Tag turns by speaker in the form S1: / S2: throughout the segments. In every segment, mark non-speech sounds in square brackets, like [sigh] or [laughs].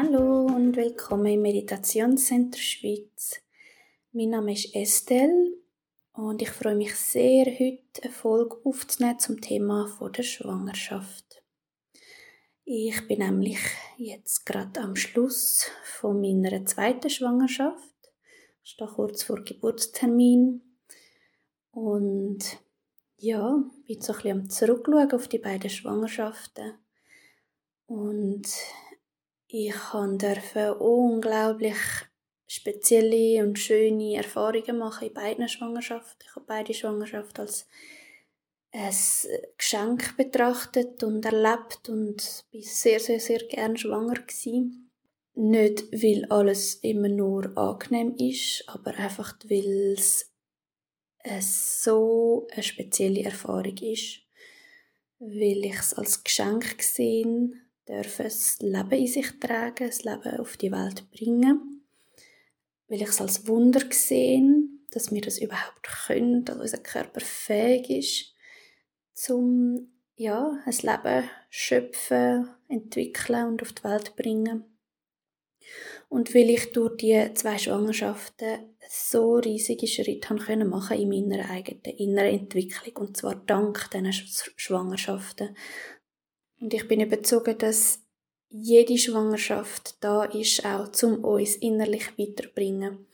S1: Hallo und willkommen im Meditationscenter Schweiz. Mein Name ist Estelle und ich freue mich sehr, heute eine Folge aufzunehmen zum Thema der Schwangerschaft. Ich bin nämlich jetzt gerade am Schluss von meiner zweiten Schwangerschaft. Ich stehe kurz vor Geburtstermin und ja, bin so ein bisschen am Zurückschauen auf die beiden Schwangerschaften. Und ich durfte unglaublich spezielle und schöne Erfahrungen machen in beiden Schwangerschaften. Ich habe beide Schwangerschaften als ein Geschenk betrachtet und erlebt und bin sehr, sehr, sehr gern schwanger gewesen. Nicht, weil alles immer nur angenehm ist, aber einfach, weil es so eine spezielle Erfahrung ist, weil ich es als Geschenk gesehen dürfen das Leben in sich tragen, das Leben auf die Welt bringen, weil ich es als Wunder gesehen, dass wir das überhaupt können, dass unser Körper fähig ist, zum ja, ein Leben schöpfen, entwickeln und auf die Welt bringen. Und weil ich durch die zwei Schwangerschaften so riesige Schritte haben können machen in meiner eigenen inneren Entwicklung und zwar dank diesen Schwangerschaften. Und ich bin überzeugt, dass jede Schwangerschaft da ist, auch zum uns innerlich weiterbringen.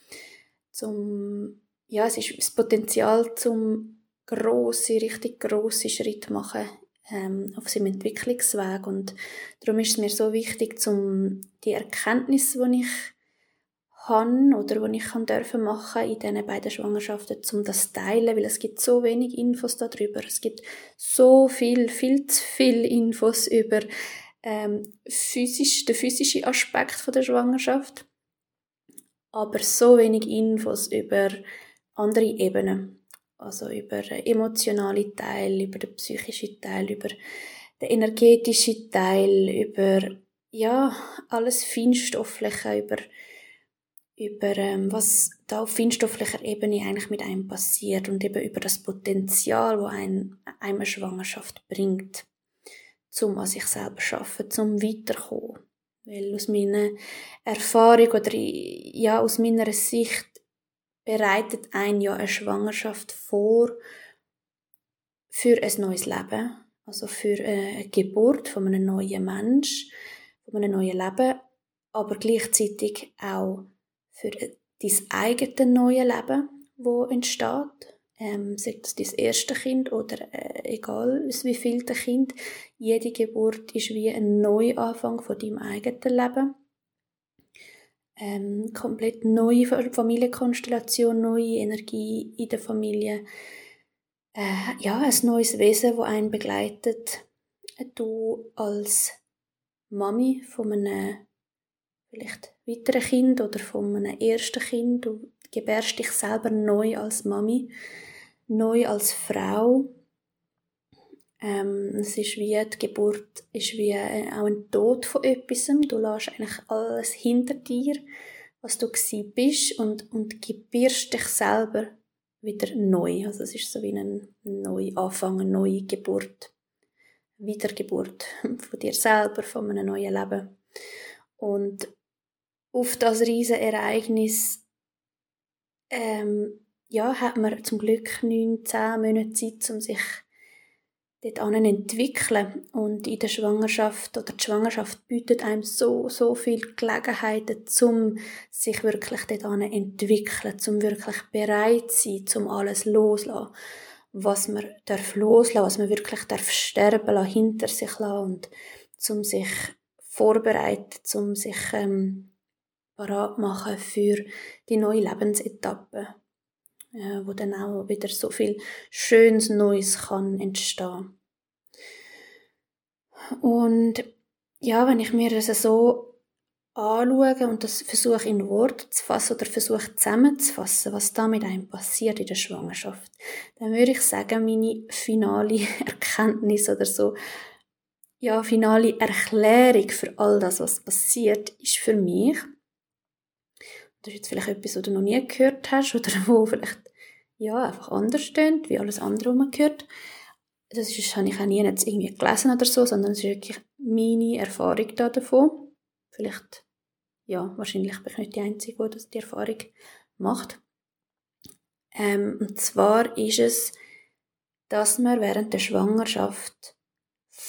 S1: Zum, ja, es ist das Potenzial zum große, richtig große Schritt machen ähm, auf seinem Entwicklungsweg. Und darum ist es mir so wichtig, zum die Erkenntnis, die ich habe oder die ich kann dürfen machen in diesen beiden Schwangerschaften, um das zu teilen, weil es gibt so wenig Infos darüber. Es gibt so viel, viel zu viel Infos über ähm, physisch, den physischen Aspekt von der Schwangerschaft, aber so wenig Infos über andere Ebenen. Also über den emotionalen Teil, über den psychischen Teil, über den energetischen Teil, über ja, alles Feinstoffliche, über, über ähm, was da auf feinstofflicher Ebene eigentlich mit einem passiert und eben über das Potenzial, wo ein, eine Schwangerschaft bringt, zum an sich selber schaffen, zum weiterkommen. Weil aus meiner Erfahrung oder ja aus meiner Sicht bereitet ein ja eine Schwangerschaft vor für ein neues Leben, also für eine Geburt von einem neuen Mensch, von einem neuen Leben, aber gleichzeitig auch für dein eigenes neues Leben, wo entsteht. Ähm, sei das dein erste Kind oder äh, egal wie viel Kind, jede Geburt ist wie ein Neuanfang von deinem eigenen Leben ähm, komplett neue Familienkonstellation, neue Energie in der Familie. Äh, ja, ein neues Wesen, das einen begleitet. Du als Mami von einem vielleicht weiteren Kind oder von einem ersten Kind, du gebärst dich selber neu als Mami, neu als Frau ähm, es ist wie, die Geburt ist wie äh, auch ein Tod von etwas. Du lässt eigentlich alles hinter dir, was du bist und, und gebierst dich selber wieder neu. Also es ist so wie ein Neuanfang, eine neue Geburt. Wiedergeburt [laughs] von dir selber, von einem neuen Leben. Und auf das riesige Ereignis ähm, ja, hat man zum Glück neun, zehn Monate Zeit, um sich dort entwickeln. Und in der Schwangerschaft oder die Schwangerschaft bietet einem so, so viele Gelegenheiten, um sich wirklich dort entwickeln, um wirklich bereit zu sein, um alles loszulassen, was man darf loslassen, was man wirklich darf sterben lassen, hinter sich lassen und um sich vorbereiten, um sich ähm, parat machen für die neue Lebensetappe äh, wo dann auch wieder so viel Schönes Neues kann entstehen. Und ja, wenn ich mir das so anschaue und das versuche in Worte zu fassen oder versuche zusammenzufassen, was da mit einem passiert in der Schwangerschaft, dann würde ich sagen, meine finale [laughs] Erkenntnis oder so, ja, finale Erklärung für all das, was passiert, ist für mich, das ist jetzt vielleicht etwas, was du noch nie gehört hast oder [laughs] wo vielleicht ja, einfach anders steht, wie alles andere, was man hört. Das ist, habe ich auch nie jetzt irgendwie gelesen oder so, sondern es ist wirklich meine Erfahrung da davon. Vielleicht ja, wahrscheinlich bin ich nicht die Einzige, die die Erfahrung macht. Ähm, und zwar ist es, dass man während der Schwangerschaft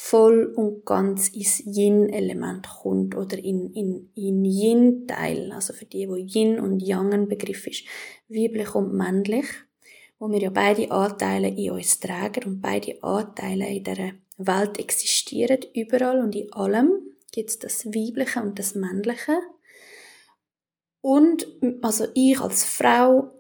S1: voll und ganz ins Yin-Element kommt oder in, in, in Yin-Teil, also für die, wo Yin und Yang ein Begriff ist, weiblich und männlich, wo wir ja beide Anteile in uns tragen und beide Anteile in der Welt existieren, überall und in allem gibt es das Weibliche und das Männliche. Und also ich als Frau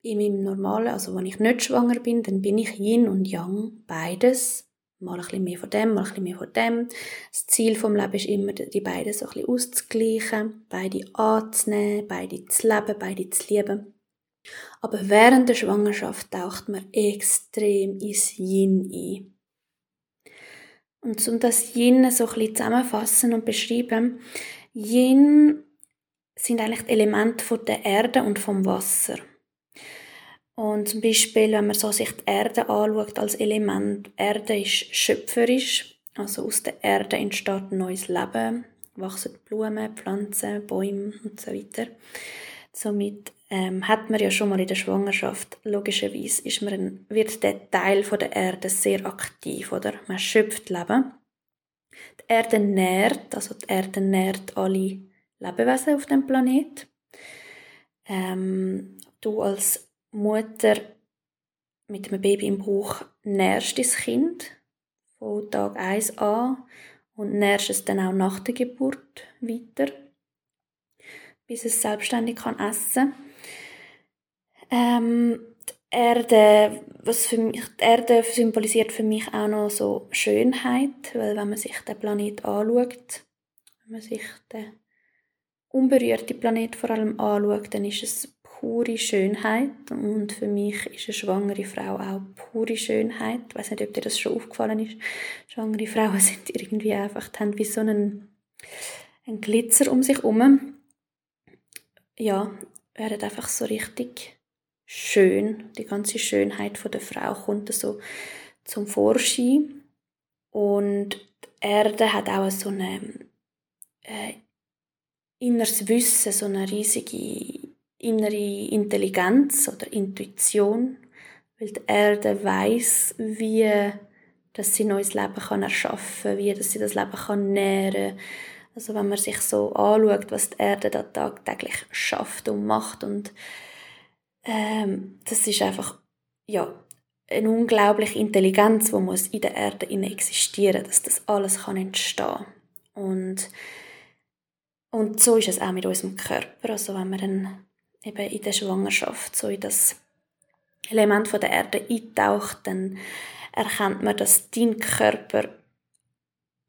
S1: in meinem normalen, also wenn ich nicht schwanger bin, dann bin ich Yin und Yang, beides. Mal ein bisschen mehr von dem, mal ein bisschen mehr von dem. Das Ziel vom Leben ist immer, die beiden so ein bisschen auszugleichen, beide anzunehmen, beide zu leben, beide zu lieben. Aber während der Schwangerschaft taucht man extrem ins Yin ein. Und um das Yin so ein bisschen zusammenfassen und beschreiben, Yin sind eigentlich die Elemente von der Erde und vom Wasser. Und zum Beispiel, wenn man so sich die Erde anschaut als Element, Erde ist schöpferisch, also aus der Erde entsteht ein neues Leben, wachsen Blumen, Pflanzen, Bäume und so weiter. Somit ähm, hat man ja schon mal in der Schwangerschaft, logischerweise ist man ein, wird der Teil von der Erde sehr aktiv, oder? Man schöpft Leben. Die Erde nährt, also die Erde nährt alle Lebewesen auf dem Planet. Ähm, du als Mutter mit einem Baby im Bauch nährst das Kind von Tag 1 an und nährst es dann auch nach der Geburt weiter, bis es selbstständig kann essen. Ähm, die Erde, was für mich, die Erde symbolisiert für mich auch noch so Schönheit, weil wenn man sich den Planet anschaut, wenn man sich den unberührten Planet vor allem anschaut, dann ist es pure Schönheit und für mich ist eine schwangere Frau auch pure Schönheit. Ich weiß nicht, ob dir das schon aufgefallen ist. Schwangere Frauen [laughs] sind irgendwie einfach, die haben wie so einen, einen Glitzer um sich herum. Ja, werden einfach so richtig schön. Die ganze Schönheit von der Frau kommt so zum Vorschein. Und die Erde hat auch so ein äh, inneres Wissen, so eine riesige innere Intelligenz oder Intuition, weil die Erde weiß, wie dass sie neues Leben kann erschaffen, wie dass sie das Leben kann nähren. Also wenn man sich so anschaut, was die Erde da tagtäglich schafft und macht und ähm, das ist einfach ja eine unglaubliche Intelligenz, die muss in der Erde existieren, dass das alles kann entstehen und und so ist es auch mit unserem Körper. Also wenn man dann eben in der Schwangerschaft so in das Element von der Erde eintaucht, dann erkennt man, dass dein Körper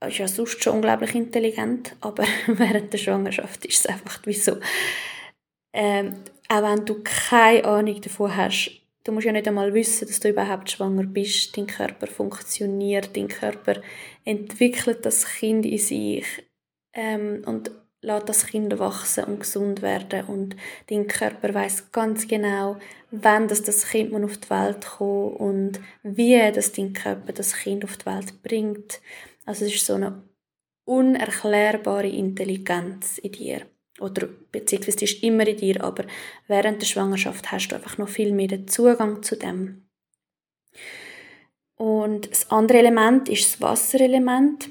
S1: ist ja sonst schon unglaublich intelligent, [laughs] aber während der Schwangerschaft ist es einfach wie so, ähm, auch wenn du keine Ahnung davon hast, du musst ja nicht einmal wissen, dass du überhaupt schwanger bist, dein Körper funktioniert, dein Körper entwickelt das Kind in sich. Ähm, und lässt das Kind wachsen und gesund werden und dein Körper weiß ganz genau, wann das, das Kind auf die Welt kommt und wie das dein Körper das Kind auf die Welt bringt. Also es ist so eine unerklärbare Intelligenz in dir. Oder beziehungsweise ist immer in dir, aber während der Schwangerschaft hast du einfach noch viel mehr den Zugang zu dem. Und das andere Element ist das Wasserelement.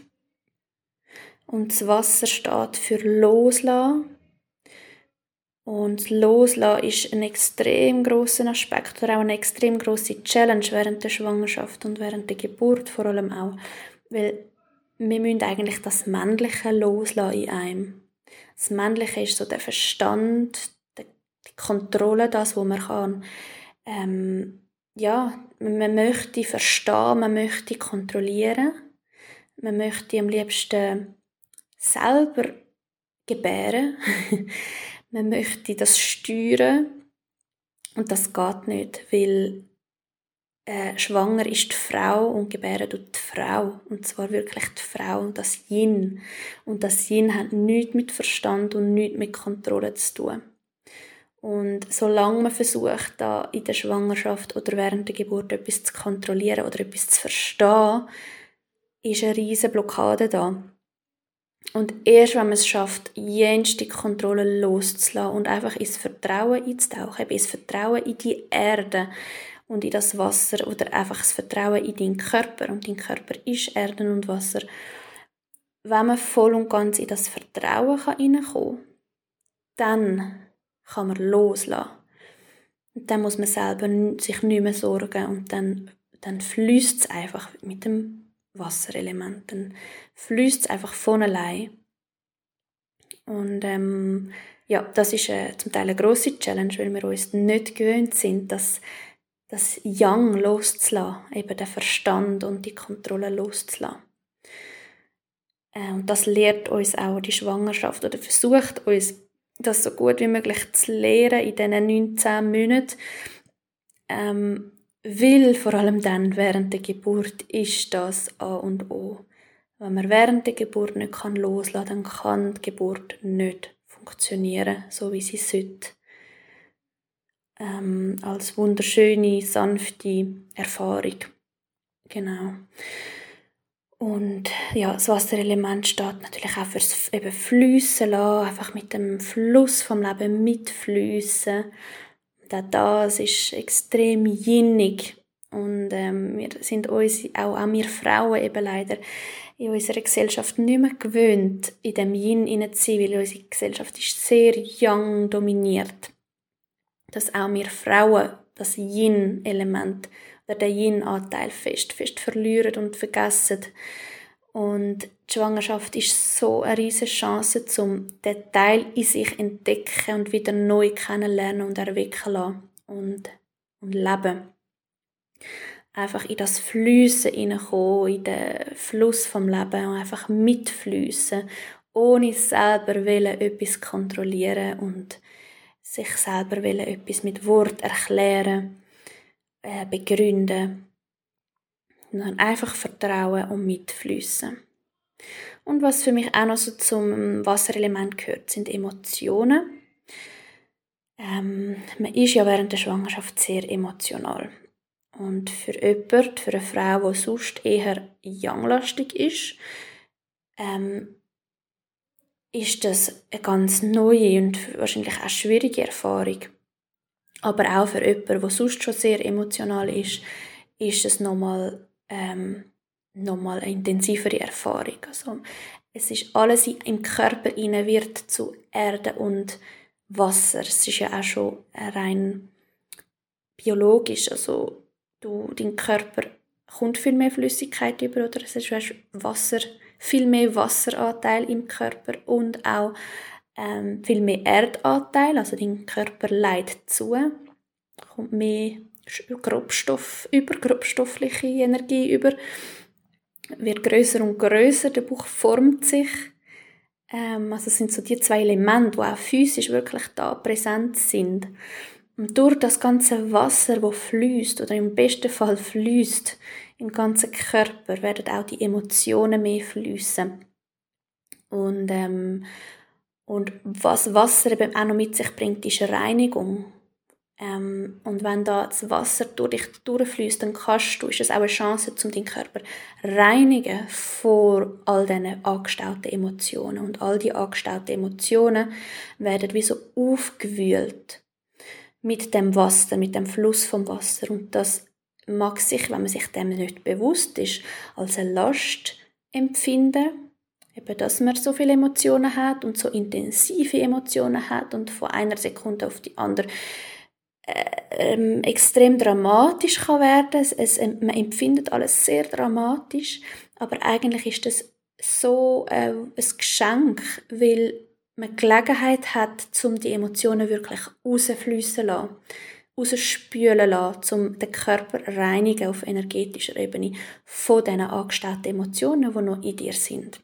S1: Und das Wasser steht für Loslassen. Und Loslassen ist ein extrem großer Aspekt oder auch eine extrem große Challenge während der Schwangerschaft und während der Geburt vor allem auch. Weil wir müssen eigentlich das Männliche loslassen in einem. Das Männliche ist so der Verstand, die Kontrolle, das, wo man kann. Ähm, ja, man möchte verstehen, man möchte kontrollieren, man möchte am liebsten selber gebären. [laughs] man möchte das steuern und das geht nicht, weil äh, schwanger ist die Frau und gebären tut die Frau und zwar wirklich die Frau und das Yin und das Yin hat nichts mit Verstand und nichts mit Kontrolle zu tun. Und solange man versucht, da in der Schwangerschaft oder während der Geburt etwas zu kontrollieren oder etwas zu verstehen, ist eine riesige Blockade da. Und erst wenn man es schafft, jenste Kontrolle loszulassen und einfach ins Vertrauen einzutauchen, eben ins Vertrauen in die Erde und in das Wasser oder einfach das Vertrauen in deinen Körper und dein Körper ist Erde und Wasser, wenn man voll und ganz in das Vertrauen hineinkommen kann, dann kann man loslassen. Und dann muss man selber sich nicht mehr sorgen und dann, dann fließt es einfach mit dem Wasserelement. Dann fließt es einfach von allein. Und ähm, ja, das ist äh, zum Teil eine grosse Challenge, weil wir uns nicht gewöhnt sind, dass das Yang loszulassen, eben den Verstand und die Kontrolle loszulassen. Äh, und das lehrt uns auch die Schwangerschaft oder versucht uns das so gut wie möglich zu lehren in diesen 19 Monaten. Ähm, weil vor allem dann während der Geburt ist das A und O. Wenn man während der Geburt nicht kann loslassen kann, dann kann die Geburt nicht funktionieren, so wie sie sollte. Ähm, als wunderschöne, sanfte Erfahrung. Genau. Und ja, das Wasserelement steht natürlich auch fürs eben Fliessen lassen, einfach mit dem Fluss vom Leben mitfließen. Auch das ist extrem jinnig. Und ähm, wir sind uns, auch, auch wir Frauen eben leider in unserer Gesellschaft nicht mehr gewöhnt, in dem Yin zu sein, weil unsere Gesellschaft ist sehr Yang dominiert. Dass auch wir Frauen das Yin-Element oder den Yin-Anteil fest, fest verlieren und vergessen. Und die Schwangerschaft ist so eine riesige Chance, um den Teil in sich entdecken und wieder neu kennenlernen und entwickeln und, und leben. Einfach in das Flüssen hineinkommen, in den Fluss vom Leben und einfach mitflüssen, ohne selber etwas kontrollieren und sich selber etwas mit Wort erklären äh, begründen. Und einfach vertrauen und mitfließen. Und was für mich auch noch so zum Wasserelement gehört, sind Emotionen. Ähm, man ist ja während der Schwangerschaft sehr emotional. Und für jemanden, für eine Frau, die sonst eher younglastig ist, ähm, ist das eine ganz neue und wahrscheinlich auch schwierige Erfahrung. Aber auch für jemanden, der sonst schon sehr emotional ist, ist es nochmal, ähm, nochmal eine intensivere Erfahrung. Also, es ist alles im Körper rein wird zu Erde und Wasser. Es ist ja auch schon rein biologisch. Also, du, dein Körper kommt viel mehr Flüssigkeit über oder es ist Wasser, viel mehr Wasseranteil im Körper und auch ähm, viel mehr Erdanteil, also dein Körper leidet zu, kommt mehr Grobstoff über, grobstoffliche Energie über, wird größer und größer, der Bauch formt sich. Ähm, also sind so die zwei Elemente, die auch physisch wirklich da präsent sind. Und durch das ganze Wasser, wo fließt oder im besten Fall fließt im ganzen Körper, werden auch die Emotionen mehr fließen. Und ähm, und was Wasser eben auch noch mit sich bringt, ist Reinigung. Ähm, und wenn da das Wasser durch dich durchfließt, dann kannst du, ist es auch eine Chance, um deinen Körper reinigen vor all diesen angestauten Emotionen. Und all die angestauten Emotionen werden wie so aufgewühlt mit dem Wasser, mit dem Fluss vom Wasser. Und das mag sich, wenn man sich dem nicht bewusst ist, als eine Last empfinden eben, dass man so viele Emotionen hat und so intensive Emotionen hat und von einer Sekunde auf die andere ähm, extrem dramatisch kann werden. Es, es, man empfindet alles sehr dramatisch, aber eigentlich ist das so äh, ein Geschenk, weil man Gelegenheit hat, um die Emotionen wirklich rausfließen zu lassen, rausspülen lassen, um den Körper reinigen auf energetischer Ebene von diesen angestauten Emotionen, die noch in dir sind.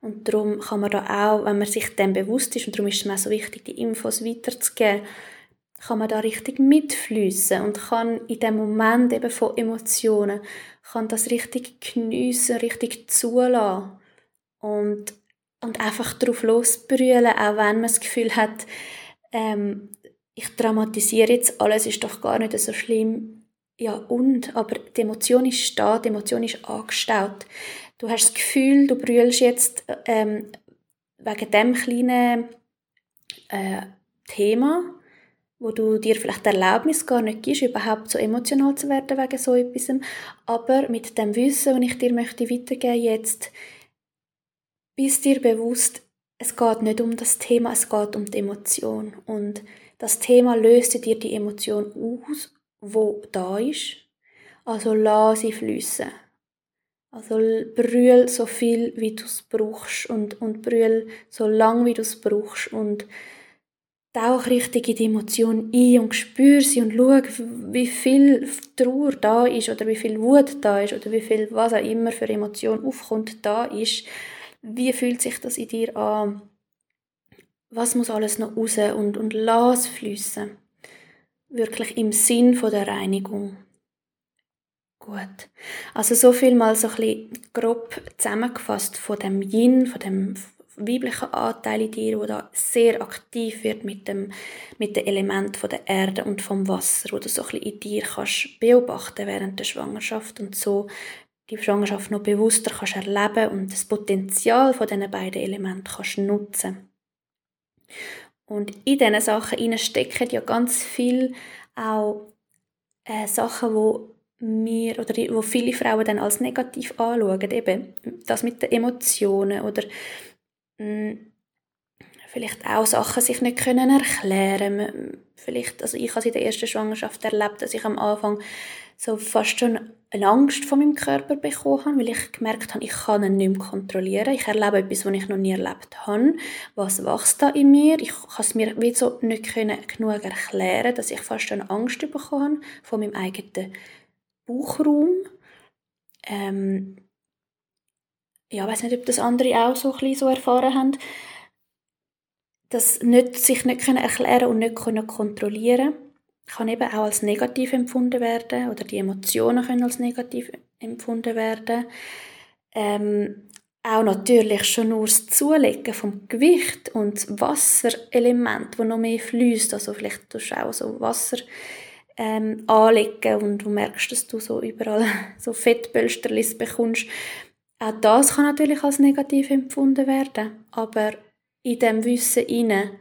S1: Und darum kann man da auch, wenn man sich dem bewusst ist, und darum ist es mir so wichtig, die Infos weiterzugeben, kann man da richtig mitfließen und kann in dem Moment eben von Emotionen, kann das richtig geniessen, richtig zulassen und, und einfach drauf losbrüllen, auch wenn man das Gefühl hat, ähm, ich dramatisiere jetzt, alles ist doch gar nicht so schlimm. Ja, und, aber die Emotion ist da, die Emotion ist angestaut du hast das Gefühl, du brüllst jetzt ähm, wegen dem kleinen äh, Thema, wo du dir vielleicht die Erlaubnis gar nicht gibst, überhaupt so emotional zu werden wegen so etwas. Aber mit dem Wissen, das ich dir möchte weitergeben jetzt, bist dir bewusst, es geht nicht um das Thema, es geht um die Emotion. Und das Thema löst dir die Emotion aus, wo da ist. Also lass sie fließen. Also brüll so viel, wie du es brauchst und, und brüll so lang, wie du es brauchst und tauch richtig in die Emotion ein und spür sie und schau, wie viel Trauer da ist oder wie viel Wut da ist oder wie viel was auch immer für Emotion aufkommt da ist. Wie fühlt sich das in dir an? Was muss alles noch raus und, und lass fließen. Wirklich im Sinn von der Reinigung. Gut. Also so viel mal so ein bisschen grob zusammengefasst von dem Yin, von dem weiblichen Anteil in dir, wo da sehr aktiv wird mit dem mit den Elementen von der Erde und vom Wasser, wo du so ein bisschen in dir kannst beobachten während der Schwangerschaft und so die Schwangerschaft noch bewusster kannst erleben und das Potenzial von diesen beiden Elementen kannst nutzen. Und in diesen Sachen stecken ja ganz viel auch äh, Sachen, wo mir oder wo viele Frauen dann als negativ anschauen, eben das mit den Emotionen oder vielleicht auch Sachen sich nicht können erklären. Vielleicht, also ich habe in der ersten Schwangerschaft erlebt, dass ich am Anfang so fast schon eine Angst vor meinem Körper bekommen habe, weil ich gemerkt habe, ich kann ihn nicht mehr kontrollieren. Ich erlebe etwas, was ich noch nie erlebt habe. Was wächst da in mir? Ich kann es mir wie so nicht können, genug erklären, dass ich fast schon Angst bekommen habe vor meinem eigenen Bauchraum. Ähm, ja, ich weiß nicht, ob das andere auch so ein so erfahren haben. Das nicht, sich nicht erklären und nicht können kontrollieren kann eben auch als negativ empfunden werden oder die Emotionen können als negativ empfunden werden. Ähm, auch natürlich schon nur das Zulegen vom Gewicht und das Wasserelement, wo noch mehr fließt, also vielleicht tust du auch so Wasser ähm, anlegen und du merkst, dass du so überall [laughs] so Fettpölsterlis bekommst. Auch das kann natürlich als negativ empfunden werden, aber in dem Wissen inne,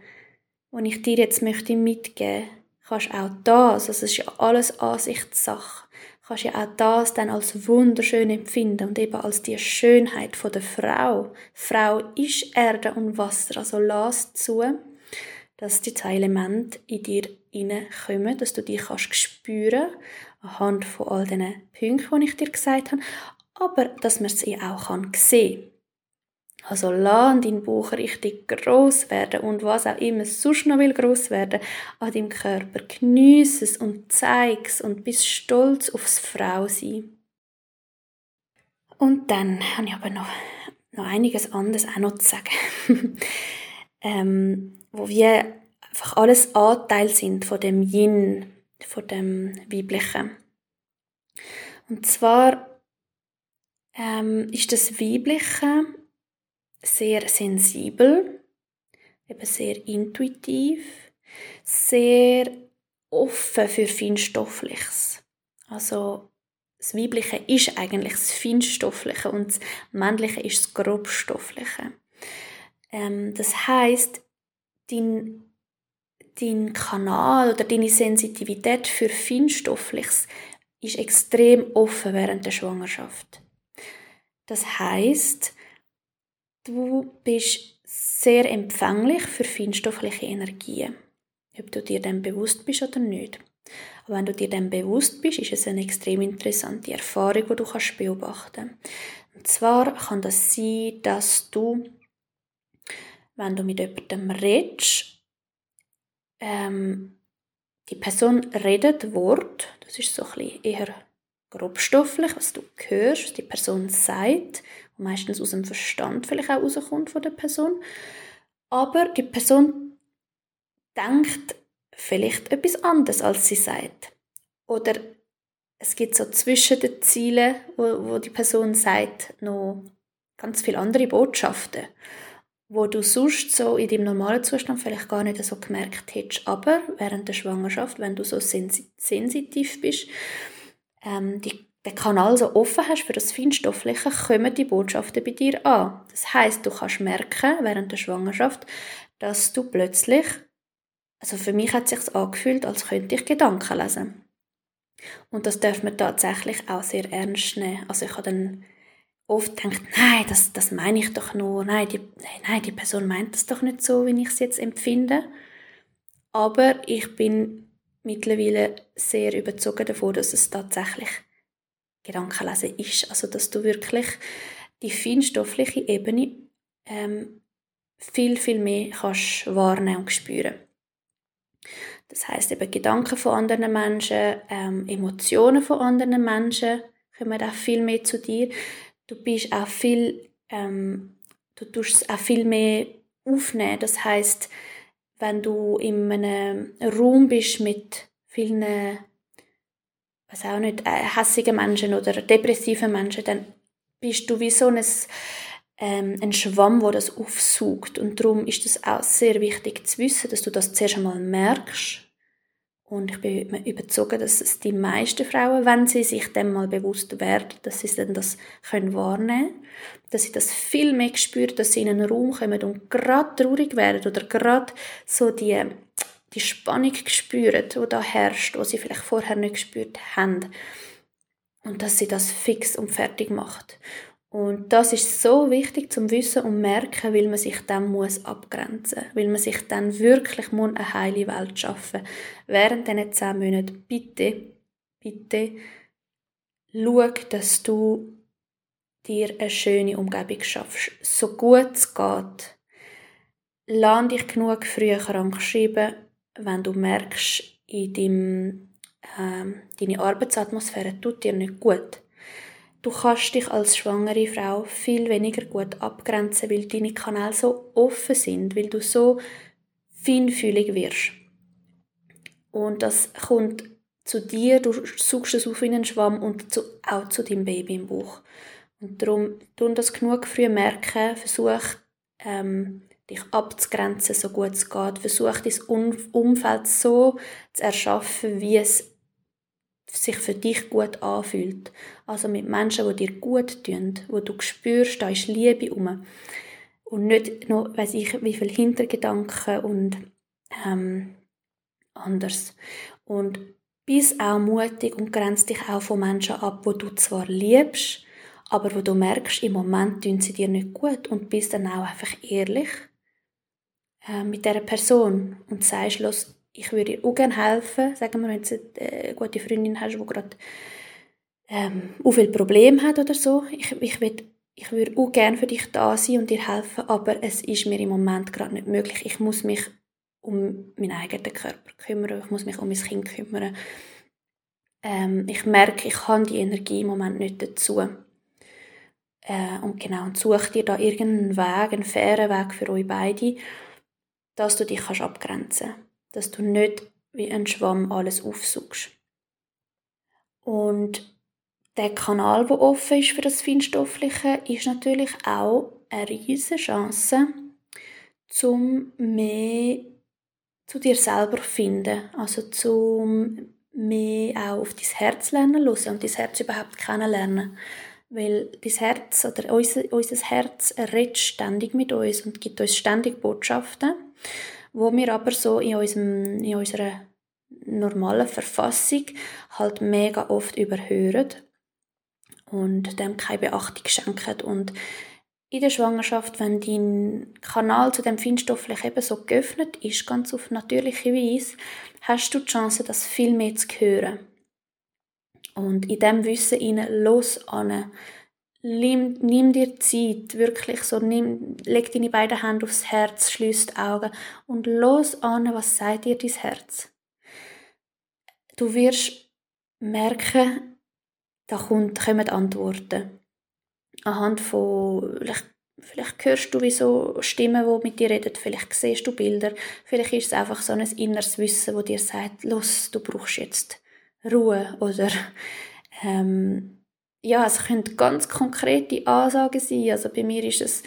S1: wo ich dir jetzt möchte mitgeben, kannst auch das, also es ist ja alles Ansichtssache, kannst ja auch das dann als wunderschön empfinden und eben als die Schönheit von der Frau. Frau ist Erde und Wasser, also lass zu, dass die zwei Elemente in dir hineinkommen, dass du die kannst spüren anhand von all diesen Punkten, die ich dir gesagt habe, aber dass man sie auch sehen kann. Also lass deinen Bauch richtig groß werden und was auch immer sonst noch will groß werden an deinem Körper. Geniesse es und zeig es und bist stolz aufs Frausein. Und dann habe ich aber noch, noch einiges anderes auch noch zu sagen. [laughs] ähm, wo wir einfach alles Anteil sind von dem Yin, von dem Weiblichen. Und zwar ähm, ist das Weibliche sehr sensibel, eben sehr intuitiv, sehr offen für Feinstoffliches. Also das Weibliche ist eigentlich das Feinstoffliche und das Männliche ist das Grobstoffliche. Ähm, das heißt, dein, dein Kanal oder deine Sensitivität für Feinstoffliches ist extrem offen während der Schwangerschaft. Das heißt, Du bist sehr empfänglich für feinstoffliche Energien, ob du dir dem bewusst bist oder nicht. Aber wenn du dir dem bewusst bist, ist es eine extrem interessante Erfahrung, die du kannst beobachten. Und zwar kann das sein, dass du, wenn du mit jemandem redest, ähm, die Person redet Wort, das ist so ein bisschen eher grobstofflich, was du hörst, was die Person sagt und meistens aus dem Verstand vielleicht auch rauskommt von der Person. Aber die Person denkt vielleicht etwas anderes, als sie sagt. Oder es gibt so zwischen den Zielen, wo, wo die Person sagt, noch ganz viele andere Botschaften, wo du sonst so in deinem normalen Zustand vielleicht gar nicht so gemerkt hättest. Aber während der Schwangerschaft, wenn du so sensitiv bist, ähm, die den Kanal so offen hast für das Feinstoffliche, kommen die Botschaften bei dir an. Das heißt, du kannst merken während der Schwangerschaft, dass du plötzlich, also für mich hat es sich angefühlt, als könnte ich Gedanken lesen. Und das darf man tatsächlich auch sehr ernst nehmen. Also ich habe dann oft gedacht, nein, das, das meine ich doch nur, nein die, nein, die Person meint das doch nicht so, wie ich es jetzt empfinde. Aber ich bin mittlerweile sehr überzeugt davon, dass es tatsächlich Gedankenlesen ist. Also dass du wirklich die feinstoffliche Ebene ähm, viel, viel mehr kannst wahrnehmen und spüren. Das heißt eben Gedanken von anderen Menschen, ähm, Emotionen von anderen Menschen kommen auch viel mehr zu dir. Du bist auch viel, ähm, du tust es auch viel mehr aufnehmen. Das heißt, wenn du in einem Raum bist mit vielen, was auch nicht, äh, hässigen Menschen oder depressiven Menschen, dann bist du wie so ein, ähm, ein Schwamm, wo das aufsucht. Und darum ist es auch sehr wichtig zu wissen, dass du das zuerst einmal merkst und ich bin überzeugt, dass es die meisten Frauen, wenn sie sich dem mal bewusst werden, dass sie dann das können wahrnehmen können, dass sie das viel mehr spüren, dass sie in einen Raum kommen und gerade traurig werden oder gerade so die, die Spannung spüren, die da herrscht, die sie vielleicht vorher nicht gespürt haben. Und dass sie das fix und fertig macht. Und das ist so wichtig zum Wissen und Merken, weil man sich dann muss abgrenzen muss. Weil man sich dann wirklich muss eine heile Welt schaffen muss. Während diesen zehn Monaten bitte, bitte, schau, dass du dir eine schöne Umgebung schaffst. So gut es geht. Lass dich genug früh krank schreiben, wenn du merkst, in deinem, ähm, deine Arbeitsatmosphäre tut dir nicht gut Du kannst dich als schwangere Frau viel weniger gut abgrenzen, weil deine Kanäle so offen sind, weil du so feinfühlig wirst. Und das kommt zu dir, du suchst es auf in einen Schwamm und zu, auch zu deinem Baby im Bauch. Und darum, tun das genug früh merken, versuch, ähm, dich abzugrenzen, so gut es geht. Versuch, dein Umfeld so zu erschaffen, wie es sich für dich gut anfühlt. Also mit Menschen, die dir gut tun, wo du spürst, da ist Liebe um. Und nicht noch, weiß ich, wie viele Hintergedanken und ähm, anders. Und bist auch mutig und grenzt dich auch von Menschen ab, wo du zwar liebst, aber wo du merkst, im Moment tun sie dir nicht gut und bist dann auch einfach ehrlich äh, mit der Person und sagst, los, ich würde dir auch gerne helfen. Sagen wir, wenn du eine gute Freundin hast, die gerade ähm, auch viel Probleme hat oder so. Ich, ich, will, ich würde auch gerne für dich da sein und dir helfen, aber es ist mir im Moment gerade nicht möglich. Ich muss mich um meinen eigenen Körper kümmern, ich muss mich um mein Kind kümmern. Ähm, ich merke, ich habe die Energie im Moment nicht dazu. Äh, und genau, und such dir da irgendeinen Weg, einen fairen Weg für euch beide, dass du dich kannst abgrenzen kannst dass du nicht wie ein Schwamm alles aufsuchst. Und der Kanal, der offen ist für das Feinstoffliche, ist natürlich auch eine riesige Chance, zum mehr zu dir selber finden, also zum mehr auch auf dein Herz lernen hören und dein Herz überhaupt kennenlernen. Weil dein Herz oder unser, unser Herz redet ständig mit uns und gibt uns ständig Botschaften wo wir aber so in, unserem, in unserer normalen Verfassung halt mega oft überhören und dem keine Beachtung schenken. Und in der Schwangerschaft, wenn dein Kanal zu dem Feinstofflich eben so geöffnet ist, ganz auf natürliche Weise, hast du die Chance, das viel mehr zu hören. Und in dem Wissen los an Nimm, nimm dir Zeit, wirklich so, nimm, leg deine beiden Hände aufs Herz, schließ die Augen und los an, was sagt dir dein Herz. Du wirst merken, da kommen Antworten. Anhand von, vielleicht, vielleicht hörst du wie so Stimmen, die mit dir reden, vielleicht siehst du Bilder, vielleicht ist es einfach so ein inneres Wissen, wo dir sagt, los, du brauchst jetzt Ruhe oder ähm, ja, es können ganz konkrete Ansagen sein. Also bei mir ist es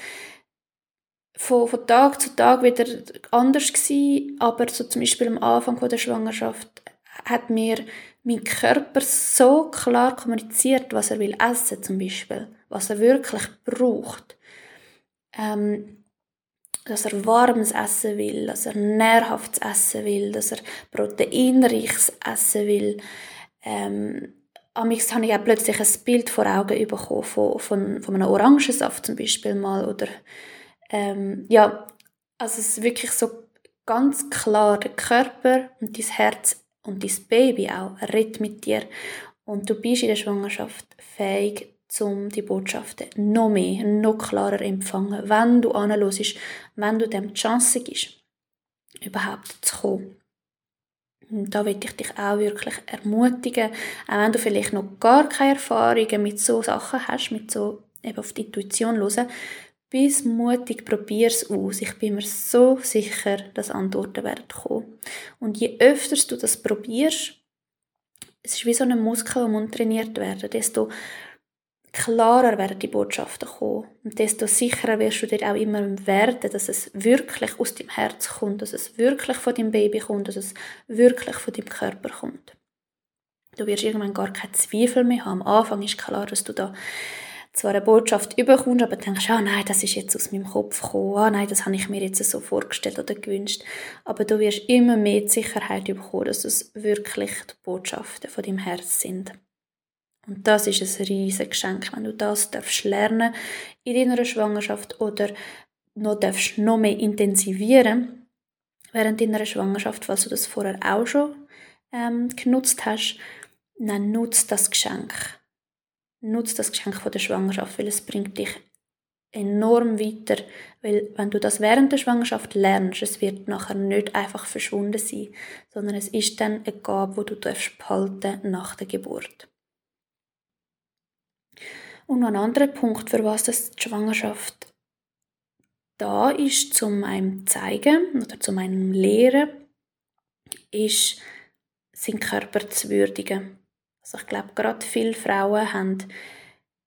S1: von, von Tag zu Tag wieder anders gewesen, aber so zum Beispiel am Anfang der Schwangerschaft hat mir mein Körper so klar kommuniziert, was er will essen zum Beispiel, was er wirklich braucht. Ähm, dass er warmes Essen will, dass er nährhaftes Essen will, dass er proteinreiches Essen will. Ähm, Amix habe ich auch plötzlich ein Bild vor Augen bekommen von, von, von einem Orangensaft zum Beispiel mal oder ähm, ja, also es ist wirklich so ganz klar der Körper und dein Herz und dein Baby auch redet mit dir und du bist in der Schwangerschaft fähig, um die Botschaften noch mehr, noch klarer empfangen, wenn du anhörst, wenn du dem die Chance gibst, überhaupt zu kommen. Und da will ich dich auch wirklich ermutigen, auch wenn du vielleicht noch gar keine Erfahrungen mit so Sachen hast, mit so eben auf die Intuition hören, bis mutig, probier's aus. Ich bin mir so sicher, dass Antworten werden kommen. Und je öfter du das probierst, es ist wie so ein Muskel, der trainiert werden, desto klarer werden die Botschaften kommen. Und desto sicherer wirst du dir auch immer werden, dass es wirklich aus dem Herz kommt, dass es wirklich von deinem Baby kommt, dass es wirklich von deinem Körper kommt. Du wirst irgendwann gar keine Zweifel mehr haben. Am Anfang ist klar, dass du da zwar eine Botschaft überkommst, aber denkst, ah nein, das ist jetzt aus meinem Kopf gekommen, ah nein, das habe ich mir jetzt so vorgestellt oder gewünscht. Aber du wirst immer mehr die Sicherheit bekommen, dass es wirklich die Botschaften von deinem Herz sind. Und das ist ein riesiges Geschenk, wenn du das darfst lernen in deiner Schwangerschaft oder noch darfst noch mehr intensivieren während deiner Schwangerschaft, falls du das vorher auch schon ähm, genutzt hast, dann nutzt das Geschenk. Nutzt das Geschenk von der Schwangerschaft, weil es bringt dich enorm weiter, weil wenn du das während der Schwangerschaft lernst, es wird nachher nicht einfach verschwunden sein, sondern es ist dann eine Gabe, wo du darfst behalten nach der Geburt. Und noch ein anderer Punkt, für was das die Schwangerschaft da ist, zum einem zeigen oder zum einem lehren, ist, seinen Körper zu würdigen. Also ich glaube, gerade viele Frauen haben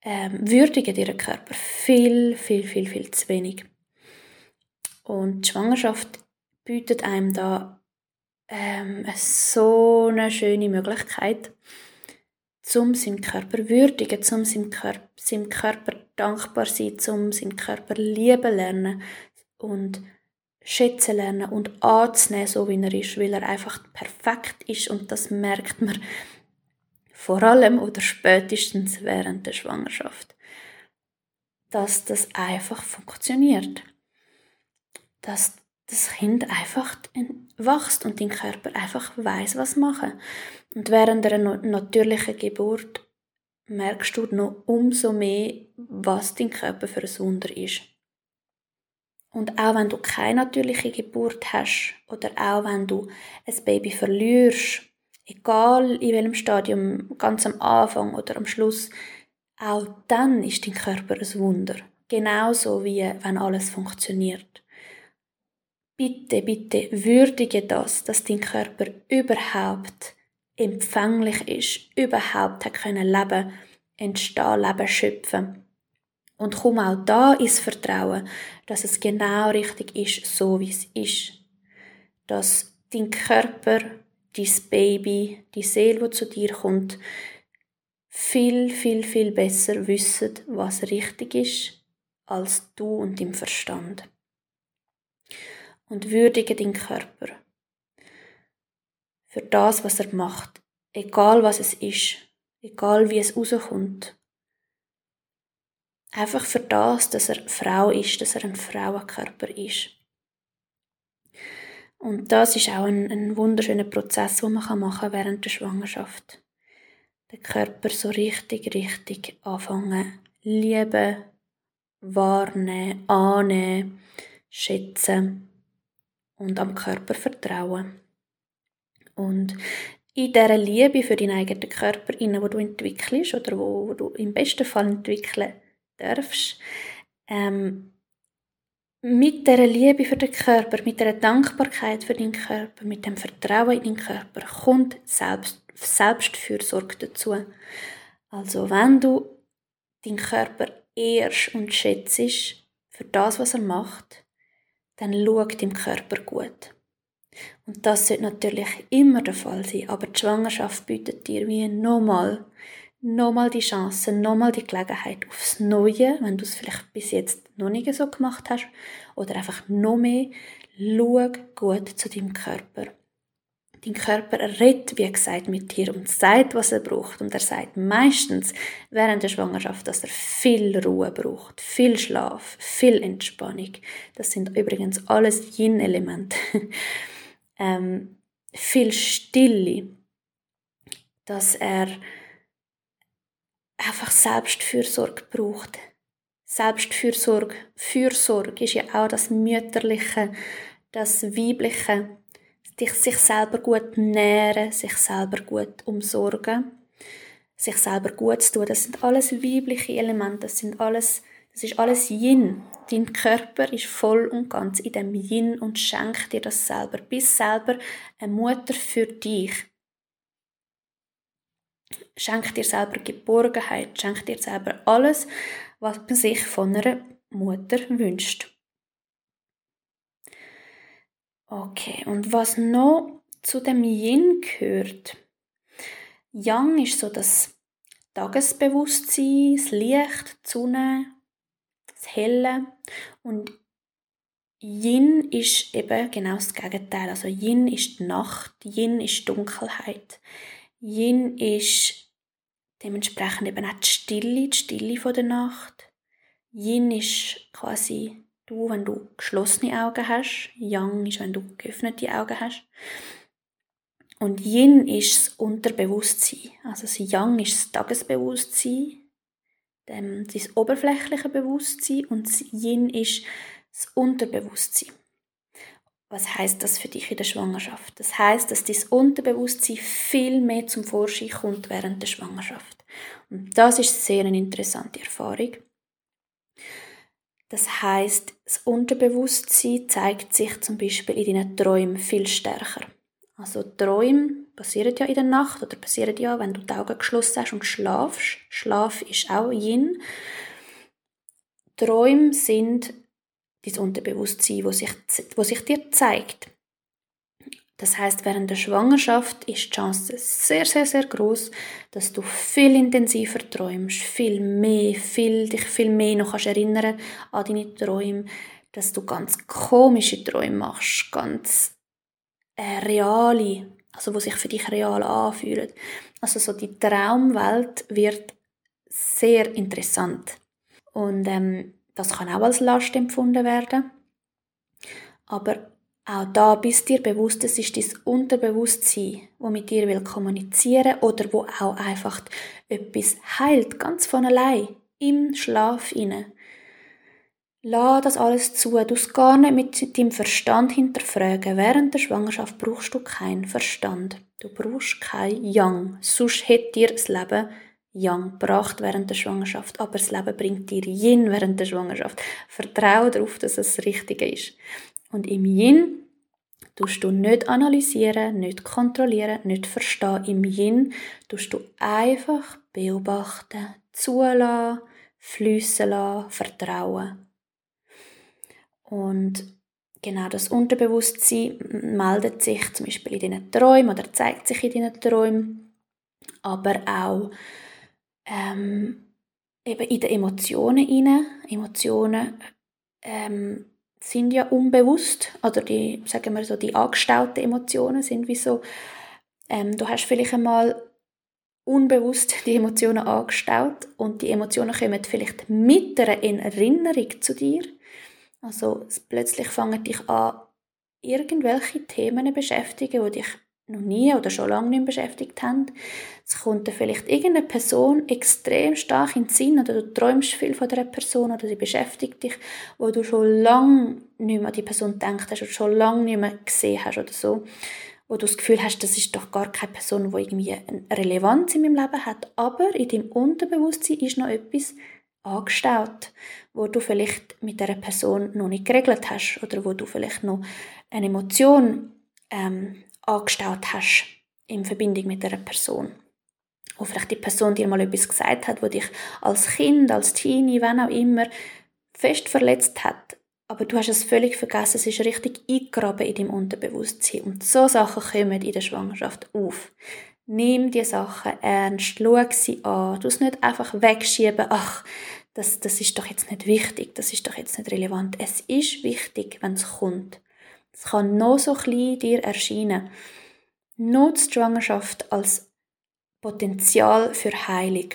S1: ähm, würdigen ihren Körper viel, viel, viel, viel zu wenig. Und die Schwangerschaft bietet einem da ähm, so eine schöne Möglichkeit, zum seinen Körper würdigen, zum seinem Körper, seinem Körper dankbar sein, zum seinen Körper lieben lernen und schätzen lernen und anzunehmen, so wie er ist, weil er einfach perfekt ist und das merkt man vor allem oder spätestens während der Schwangerschaft, dass das einfach funktioniert, dass das Kind einfach wächst und dein Körper einfach weiß, was machen. Und während einer natürlichen Geburt merkst du noch umso mehr, was dein Körper für ein Wunder ist. Und auch wenn du keine natürliche Geburt hast oder auch wenn du ein Baby verlierst, egal in welchem Stadium, ganz am Anfang oder am Schluss, auch dann ist dein Körper ein Wunder. Genauso wie wenn alles funktioniert. Bitte, bitte würdige das, dass dein Körper überhaupt empfänglich ist, überhaupt hat können leben, entstehen, leben, schöpfen. Und komm auch da ins Vertrauen, dass es genau richtig ist, so wie es ist. Dass dein Körper, dein Baby, die Seele, die zu dir kommt, viel, viel, viel besser wissen, was richtig ist, als du und dein Verstand und würdige den Körper für das, was er macht, egal was es ist, egal wie es rauskommt. Einfach für das, dass er Frau ist, dass er ein Frauenkörper ist. Und das ist auch ein, ein wunderschöner Prozess, den man machen kann während der Schwangerschaft. Den Körper so richtig, richtig anfangen, lieben, wahrnehmen, annehmen, schätzen und am Körper vertrauen. Und in dieser Liebe für deinen eigenen Körper, wo du entwickelst oder wo, wo du im besten Fall entwickeln darfst, ähm, mit dieser Liebe für den Körper, mit dieser Dankbarkeit für deinen Körper, mit dem Vertrauen in deinen Körper, kommt Selbst, Selbstfürsorge dazu. Also wenn du deinen Körper ehrst und schätzt für das, was er macht, dann schau deinem Körper gut. Und das sollte natürlich immer der Fall sein, aber die Schwangerschaft bietet dir wie nochmal, nochmal die Chance, nochmal die Gelegenheit aufs Neue, wenn du es vielleicht bis jetzt noch nicht so gemacht hast, oder einfach noch mehr, schau gut zu deinem Körper. Dein Körper redet, wie gesagt, mit dir und sagt, was er braucht. Und er sagt meistens während der Schwangerschaft, dass er viel Ruhe braucht, viel Schlaf, viel Entspannung. Das sind übrigens alles Yin-Elemente. [laughs] ähm, viel Stille. Dass er einfach Selbstfürsorge braucht. Selbstfürsorge, Fürsorge ist ja auch das Mütterliche, das Weibliche sich selber gut nähren, sich selber gut umsorgen, sich selber gut zu tun. Das sind alles weibliche Elemente, das sind alles, das ist alles Yin. Dein Körper ist voll und ganz in dem Yin und schenkt dir das selber. Bist selber eine Mutter für dich. Schenk dir selber Geborgenheit, schenk dir selber alles, was man sich von einer Mutter wünscht. Okay, und was noch zu dem Yin gehört? Yang ist so das Tagesbewusstsein, das Licht, die Sonne, das Helle. Und Yin ist eben genau das Gegenteil. Also Yin ist die Nacht, Yin ist Dunkelheit. Yin ist dementsprechend eben auch die Stille, die Stille der Nacht. Yin ist quasi Du, wenn du geschlossene Augen hast. Yang ist, wenn du geöffnete Augen hast. Und Yin ist das Unterbewusstsein. Also das Yang ist das Tagesbewusstsein, das oberflächliche Bewusstsein und das Yin ist das Unterbewusstsein. Was heißt das für dich in der Schwangerschaft? Das heißt, dass dein Unterbewusstsein viel mehr zum Vorschein kommt während der Schwangerschaft. Und das ist sehr eine interessante Erfahrung. Das heißt, das Unterbewusstsein zeigt sich zum Beispiel in deinen Träumen viel stärker. Also Träume passieren ja in der Nacht oder passieren ja, wenn du die Augen geschlossen hast und schlafst. Schlaf ist auch Yin. Träume sind dein Unterbewusstsein, wo sich, wo sich dir zeigt. Das heißt, während der Schwangerschaft ist die Chance sehr, sehr, sehr groß, dass du viel intensiver träumst, viel mehr, viel, dich viel mehr noch kannst erinnern an deine Träume, dass du ganz komische Träume machst, ganz äh, reale, also wo sich für dich real anfühlen. Also so die Traumwelt wird sehr interessant und ähm, das kann auch als Last empfunden werden. Aber auch da bist dir bewusst, es ist dein Unterbewusstsein, wo mit dir will kommunizieren oder wo auch einfach etwas heilt, ganz von allein, im Schlaf inne. Lass das alles zu, du es gar nicht mit deinem Verstand hinterfragen. Während der Schwangerschaft brauchst du keinen Verstand. Du brauchst kein Yang. Sonst hätte dir das Leben Yang gebracht während der Schwangerschaft. Aber das Leben bringt dir Yin während der Schwangerschaft. Vertraue darauf, dass es das Richtige ist. Und im Yin tust du nicht analysieren, nicht kontrollieren, nicht verstehen. Im Yin tust du einfach beobachten, zulassen, fließen lassen, vertrauen. Und genau das Unterbewusstsein meldet sich zum Beispiel in deinen Träumen oder zeigt sich in deinen Träumen, aber auch ähm, eben in den Emotionen rein. Emotionen ähm, sind ja unbewusst, oder die, sagen wir so, die angestauten Emotionen sind wie so, ähm, du hast vielleicht einmal unbewusst die Emotionen angestaut und die Emotionen kommen vielleicht mit einer Erinnerung zu dir. Also plötzlich fangen dich an, irgendwelche Themen beschäftigen, die dich noch nie oder schon lange nicht beschäftigt haben. Es kommt dir vielleicht irgendeine Person extrem stark in den Sinn oder du träumst viel von dieser Person oder sie beschäftigt dich, wo du schon lange nicht mehr an die Person gedacht hast oder schon lange nicht mehr gesehen hast oder so. Wo du das Gefühl hast, das ist doch gar keine Person, die irgendwie eine Relevanz in meinem Leben hat. Aber in deinem Unterbewusstsein ist noch etwas angestaut, wo du vielleicht mit dieser Person noch nicht geregelt hast oder wo du vielleicht noch eine Emotion ähm, angestaut hast in Verbindung mit einer Person. Wo vielleicht die Person dir mal etwas gesagt hat, wo dich als Kind, als Teenie, wenn auch immer, fest verletzt hat. aber du hast es völlig vergessen, es ist richtig eingegraben in deinem Unterbewusstsein. Und so Sachen kommen in der Schwangerschaft auf. Nimm die Sachen ernst, schau sie an, du es nicht einfach wegschieben, ach, das, das ist doch jetzt nicht wichtig, das ist doch jetzt nicht relevant. Es ist wichtig, wenn es kommt. Es kann noch so klein dir erscheinen. Nutze die Schwangerschaft als Potenzial für Heilung.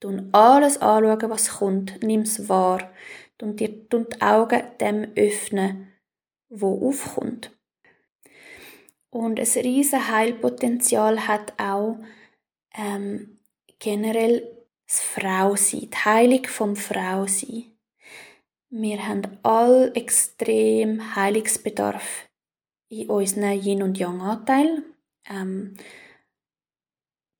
S1: Du alles anschauen, was kommt, nimm es wahr und dir die Augen dem öffnen, wo aufkommt. Und ein riesen Heilpotenzial hat auch ähm, generell das Frausein, die Heilung vom Frausein. Wir haben all extrem Heilungsbedarf in unseren Yin- und Yang-Anteilen. Ähm,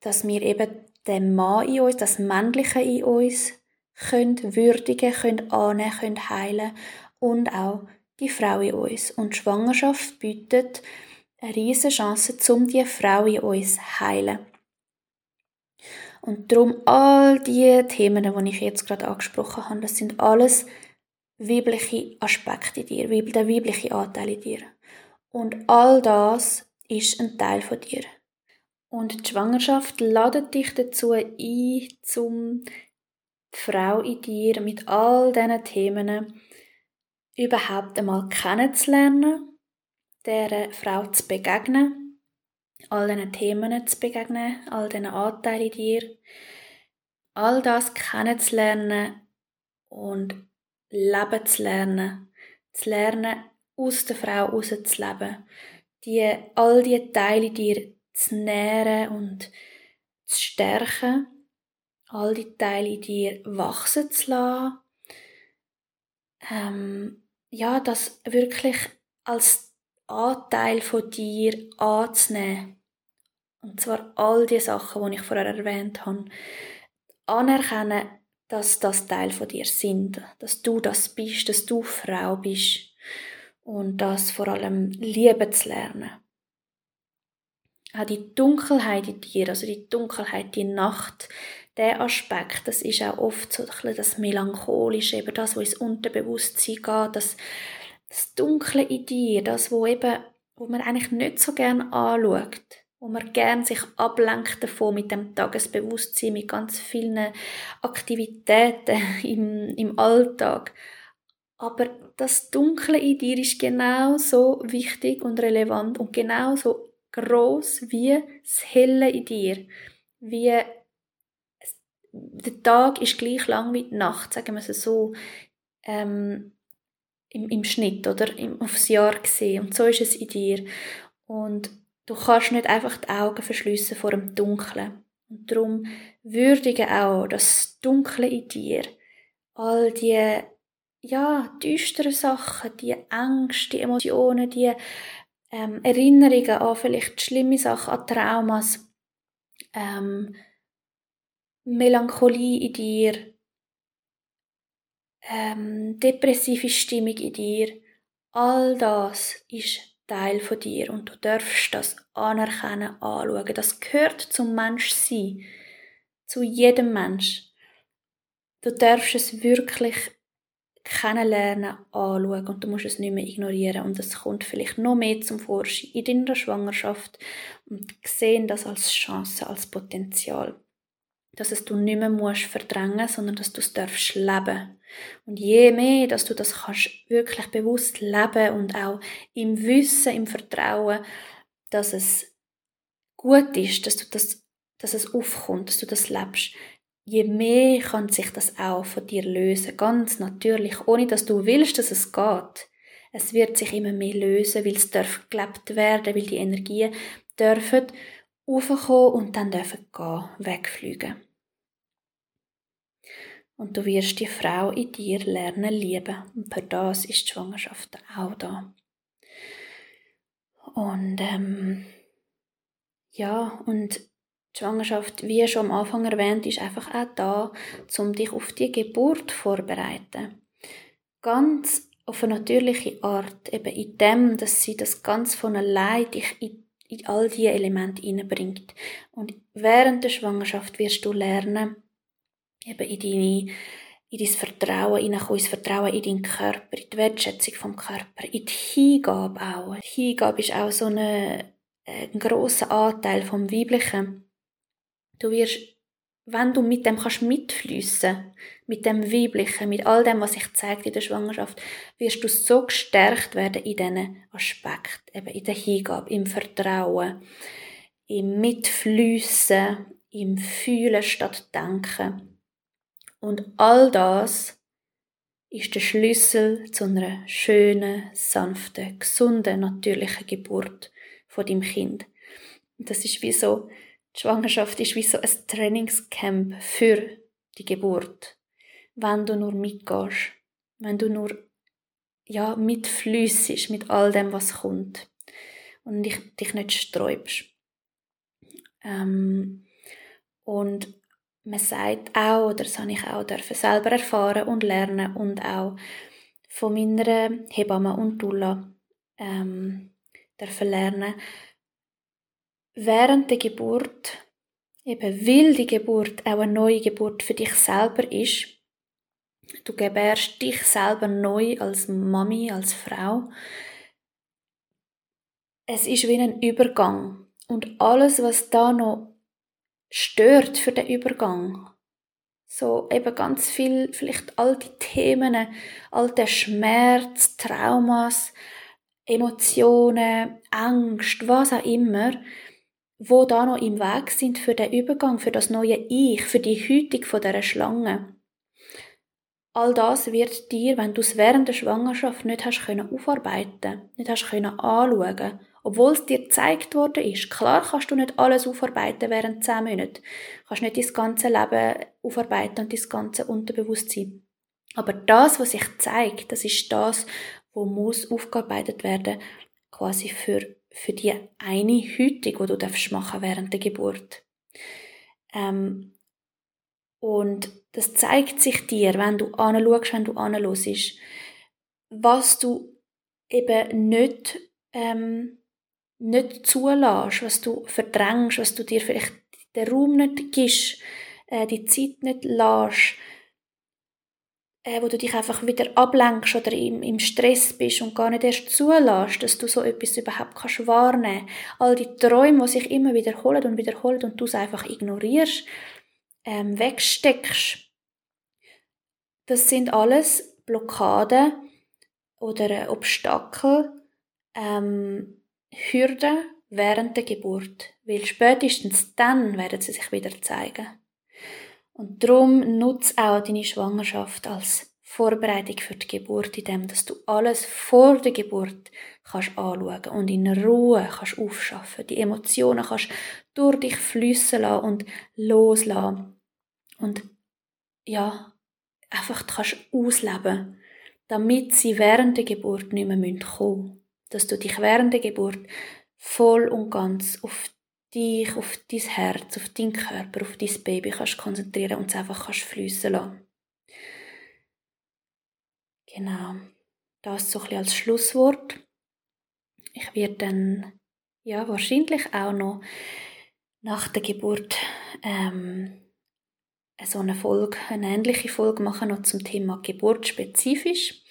S1: dass wir eben den Mann in uns, das Männliche in uns, können würdigen, können annehmen, können heilen und auch die Frau in uns. Und Schwangerschaft bietet eine riesige Chance, um die Frau in uns zu heilen. Und darum all die Themen, die ich jetzt gerade angesprochen habe, das sind alles weibliche Aspekte in dir, der weibliche Anteil in dir. Und all das ist ein Teil von dir. Und die Schwangerschaft ladet dich dazu ein, zum die Frau in dir mit all diesen Themen überhaupt einmal kennenzulernen, dieser Frau zu begegnen, all diesen Themen zu begegnen, all diesen Anteilen in dir, all das kennenzulernen und leben zu lernen, zu lernen, aus der Frau rauszuleben, die, all die Teile dir zu nähren und zu stärken all die Teile dir wachsen zu lassen. Ähm, ja, das wirklich als Anteil von dir anzunehmen. Und zwar all die Sachen, die ich vorher erwähnt habe. Anerkennen, dass das Teil von dir sind. Dass du das bist, dass du Frau bist. Und das vor allem lieben zu lernen. Auch die Dunkelheit in dir, also die Dunkelheit, die Nacht, der Aspekt, das ist auch oft so ein bisschen das Melancholische, eben das, was ins Unterbewusstsein geht, das, das Dunkle in dir, das, wo eben, wo man eigentlich nicht so gern anschaut, wo man gern sich ablenkt davon mit dem Tagesbewusstsein, mit ganz vielen Aktivitäten [laughs] im, im Alltag. Aber das Dunkle in dir ist genauso wichtig und relevant und genauso groß wie das Helle in dir, wie der Tag ist gleich lang wie die Nacht, sagen wir es so, ähm, im, im Schnitt oder im, aufs Jahr gesehen. Und so ist es in dir. Und du kannst nicht einfach die Augen verschliessen vor dem Dunklen. Und darum würdige auch das Dunkle in dir, all die ja, düsteren Sachen, die Ängste, die Emotionen, die ähm, Erinnerungen an vielleicht schlimme Sachen, an Traumas, ähm, Melancholie in dir, ähm, depressive Stimmung in dir, all das ist Teil von dir und du darfst das anerkennen, anschauen. Das gehört zum Menschsein, zu jedem Mensch. Du darfst es wirklich kennenlernen, anschauen und du musst es nicht mehr ignorieren und es kommt vielleicht noch mehr zum Vorschein in deiner Schwangerschaft und sehen das als Chance, als Potenzial dass es du nicht mehr musst verdrängen, sondern dass du es darfst leben. Und je mehr, dass du das kannst wirklich bewusst leben und auch im Wissen, im Vertrauen, dass es gut ist, dass du das, dass es aufkommt, dass du das lebst, je mehr kann sich das auch von dir lösen, ganz natürlich, ohne dass du willst, dass es geht. Es wird sich immer mehr lösen, weil es darf gelebt werden, weil die Energien dürfen aufkommen und dann dürfen gehen, wegfliegen und du wirst die Frau in dir lernen lieben. Und für das ist die Schwangerschaft auch da. Und ähm, ja, und die Schwangerschaft, wie schon am Anfang erwähnt, ist einfach auch da, um dich auf die Geburt vorzubereiten. Ganz auf eine natürliche Art, eben in dem, dass sie das ganz von allein dich in, in all diese Elemente hineinbringt. Und während der Schwangerschaft wirst du lernen, eben in deine in dein Vertrauen hineinkommen, ins Vertrauen in deinen Körper, in die Wertschätzung vom Körper, in die Hingabe auch. Die Hingabe ist auch so eine, ein grosser Anteil vom Weiblichen. Du wirst, wenn du mit dem kannst mitfließen, mit dem Weiblichen, mit all dem, was sich zeigt in der Schwangerschaft, wirst du so gestärkt werden in diesen Aspekten, eben in der Hingabe, im Vertrauen, im Mitfließen, im Fühlen statt Denken. Und all das ist der Schlüssel zu einer schönen, sanften, gesunden, natürlichen Geburt von dem Kind. Das ist wie so, die Schwangerschaft ist wie so ein Trainingscamp für die Geburt. Wenn du nur mitgehst, wenn du nur ja, mitflüssig mit all dem, was kommt und dich, dich nicht sträubst. Ähm, und man sagt auch, oder das habe ich auch dürfen selber erfahren und lernen und auch von meiner Hebamme und Dula ähm, dürfen lernen, während der Geburt, eben weil die Geburt auch eine neue Geburt für dich selber ist, du gebärst dich selber neu als Mami, als Frau, es ist wie ein Übergang und alles, was da noch stört für den Übergang. So eben ganz viel, vielleicht all die Themen, all der Schmerz, Traumas, Emotionen, Angst, was auch immer, wo da noch im Weg sind für den Übergang, für das neue Ich, für die Hütung von der Schlange. All das wird dir, wenn du es während der Schwangerschaft nicht hast können aufarbeiten, nicht hast können anschauen obwohl es dir gezeigt worden ist. Klar kannst du nicht alles aufarbeiten während zehn Monaten. Du kannst nicht dein ganze Leben aufarbeiten und dein ganze Unterbewusstsein. Aber das, was sich zeigt, das ist das, wo muss aufgearbeitet werden, quasi für, für die eine Hütung, die du darfst machen während der Geburt. Ähm, und das zeigt sich dir, wenn du anschaust, wenn du anhörst, was du eben nicht ähm, nicht zulässt, was du verdrängst, was du dir vielleicht den Raum nicht gibst, äh, die Zeit nicht lässt, äh, wo du dich einfach wieder ablenkst oder im, im Stress bist und gar nicht erst zulässt, dass du so etwas überhaupt kannst wahrnehmen. All die Träume, die sich immer wiederholen und wiederholen und du es einfach ignorierst, ähm, wegsteckst. Das sind alles Blockaden oder äh, Obstakel, ähm, Hürden während der Geburt, weil spätestens dann werden sie sich wieder zeigen. Und darum nutze auch deine Schwangerschaft als Vorbereitung für die Geburt, indem dass du alles vor der Geburt kannst anschauen und in Ruhe kannst aufschaffen. Die Emotionen kannst durch dich fließen lassen und loslassen. Und ja, einfach kannst ausleben, damit sie während der Geburt nicht mehr kommen müssen dass du dich während der Geburt voll und ganz auf dich, auf dein Herz, auf deinen Körper, auf dein Baby kannst konzentrieren und es einfach kannst fließen lassen. Genau. Das so ein bisschen als Schlusswort. Ich werde dann ja wahrscheinlich auch noch nach der Geburt ähm, so eine Folge, eine ähnliche Folge machen noch zum Thema Geburt spezifisch.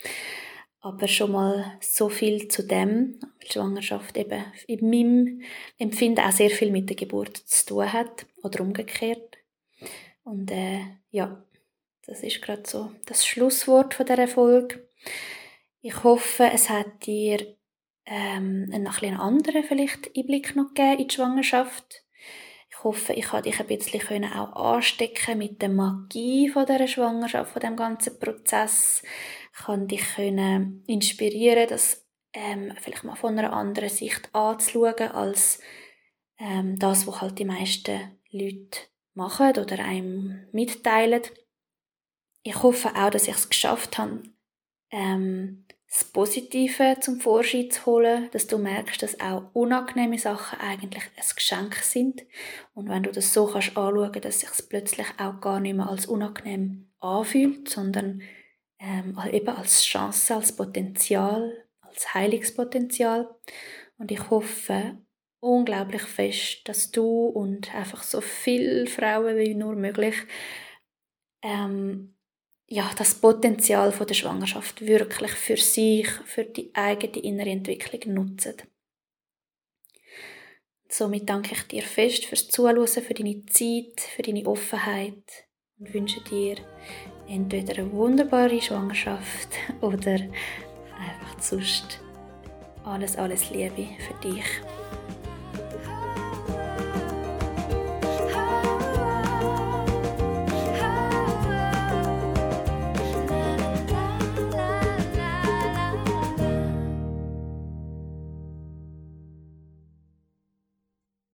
S1: Aber schon mal so viel zu dem, weil Schwangerschaft eben in meinem Empfinden auch sehr viel mit der Geburt zu tun hat oder umgekehrt. Und äh, ja, das ist gerade so das Schlusswort von der Folge. Ich hoffe, es hat dir ähm, einen, einen anderen vielleicht Einblick noch gegeben in die Schwangerschaft. Ich hoffe, ich konnte dich ein bisschen auch anstecken mit der Magie von der Schwangerschaft, von dem ganzen Prozess kann dich können inspirieren, das ähm, vielleicht mal von einer anderen Sicht anzuschauen, als ähm, das, was halt die meisten Leute machen oder einem mitteilen. Ich hoffe auch, dass ich es geschafft habe, ähm, das Positive zum Vorschein zu holen, dass du merkst, dass auch unangenehme Sachen eigentlich ein Geschenk sind. Und wenn du das so kannst anschauen, dass sich plötzlich auch gar nicht mehr als unangenehm anfühlt, sondern ähm, eben als Chance, als Potenzial, als Heilungspotenzial. Und ich hoffe unglaublich fest, dass du und einfach so viele Frauen wie nur möglich ähm, ja, das Potenzial von der Schwangerschaft wirklich für sich, für die eigene innere Entwicklung nutzen. Somit danke ich dir fest fürs Zuhören, für deine Zeit, für deine Offenheit und wünsche dir entweder eine wunderbare Schwangerschaft [laughs] oder einfach sonst alles, alles Liebe für dich.